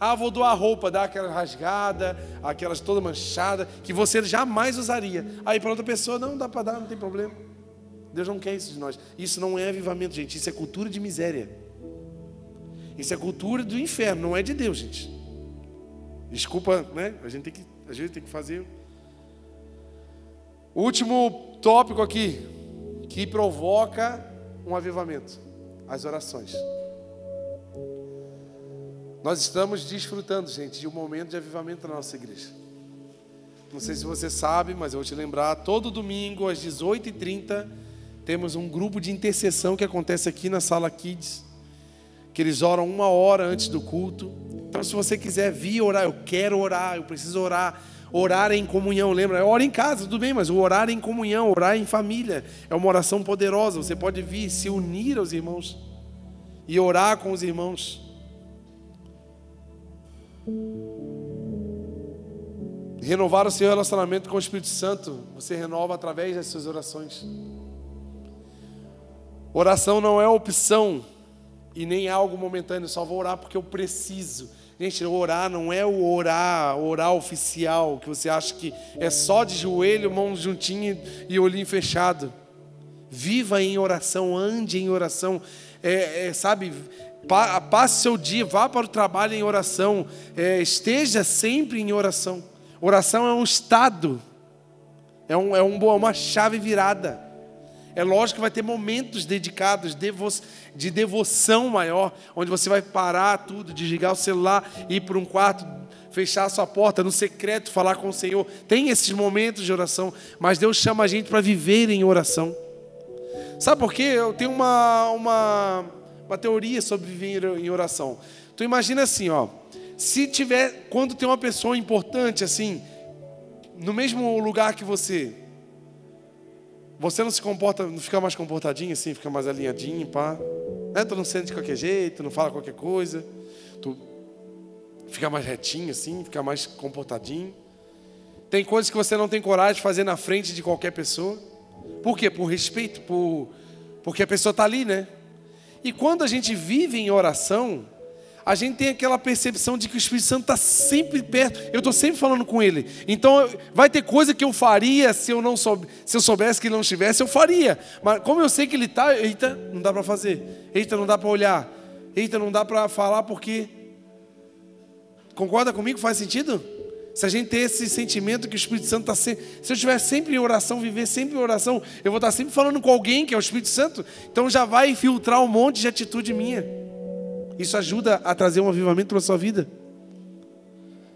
Ah, vou doar roupa, dar aquela rasgada, aquelas toda manchada, que você jamais usaria. Aí para outra pessoa, não, dá para dar, não tem problema. Deus não quer isso de nós. Isso não é avivamento, gente. Isso é cultura de miséria. Isso é cultura do inferno, não é de Deus, gente. Desculpa, né? A gente tem que, a gente tem que fazer. Último tópico aqui que provoca um avivamento: as orações. Nós estamos desfrutando, gente, de um momento de avivamento na nossa igreja. Não sei se você sabe, mas eu vou te lembrar: todo domingo às 18h30 temos um grupo de intercessão que acontece aqui na sala Kids, que eles oram uma hora antes do culto. Então, se você quiser vir orar, eu quero orar, eu preciso orar. Orar em comunhão, lembra? Oro em casa, tudo bem, mas o orar em comunhão, orar em família, é uma oração poderosa. Você pode vir se unir aos irmãos e orar com os irmãos. Renovar o seu relacionamento com o Espírito Santo, você renova através das suas orações. Oração não é opção e nem algo momentâneo, só vou orar porque eu preciso. Gente, orar não é o orar, orar oficial, que você acha que é só de joelho, mãos juntinhas e olhinho fechado. Viva em oração, ande em oração, é, é, sabe? Passe seu dia, vá para o trabalho em oração, é, esteja sempre em oração. Oração é um estado, é, um, é, um, é uma chave virada. É lógico que vai ter momentos dedicados devo, de devoção maior, onde você vai parar tudo, desligar o celular, ir para um quarto, fechar a sua porta no secreto, falar com o Senhor. Tem esses momentos de oração, mas Deus chama a gente para viver em oração. Sabe por quê? Eu tenho uma, uma, uma teoria sobre viver em oração. Tu imagina assim, ó. Se tiver, quando tem uma pessoa importante assim, no mesmo lugar que você, você não se comporta, não fica mais comportadinho assim, fica mais alinhadinho, pá. Né? Tu não sente de qualquer jeito, não fala qualquer coisa. Tu fica mais retinho assim, fica mais comportadinho. Tem coisas que você não tem coragem de fazer na frente de qualquer pessoa. Por quê? Por respeito, por, porque a pessoa está ali, né? E quando a gente vive em oração, a gente tem aquela percepção de que o Espírito Santo está sempre perto. Eu estou sempre falando com ele. Então, vai ter coisa que eu faria se eu não soube, se eu soubesse que ele não estivesse, eu faria. Mas como eu sei que ele está, eita, não dá para fazer. Eita, não dá para olhar. Eita, não dá para falar porque. Concorda comigo? Faz sentido? Se a gente ter esse sentimento que o Espírito Santo está sempre. Se eu estiver sempre em oração, viver sempre em oração, eu vou estar sempre falando com alguém que é o Espírito Santo, então já vai filtrar um monte de atitude minha. Isso ajuda a trazer um avivamento para a sua vida.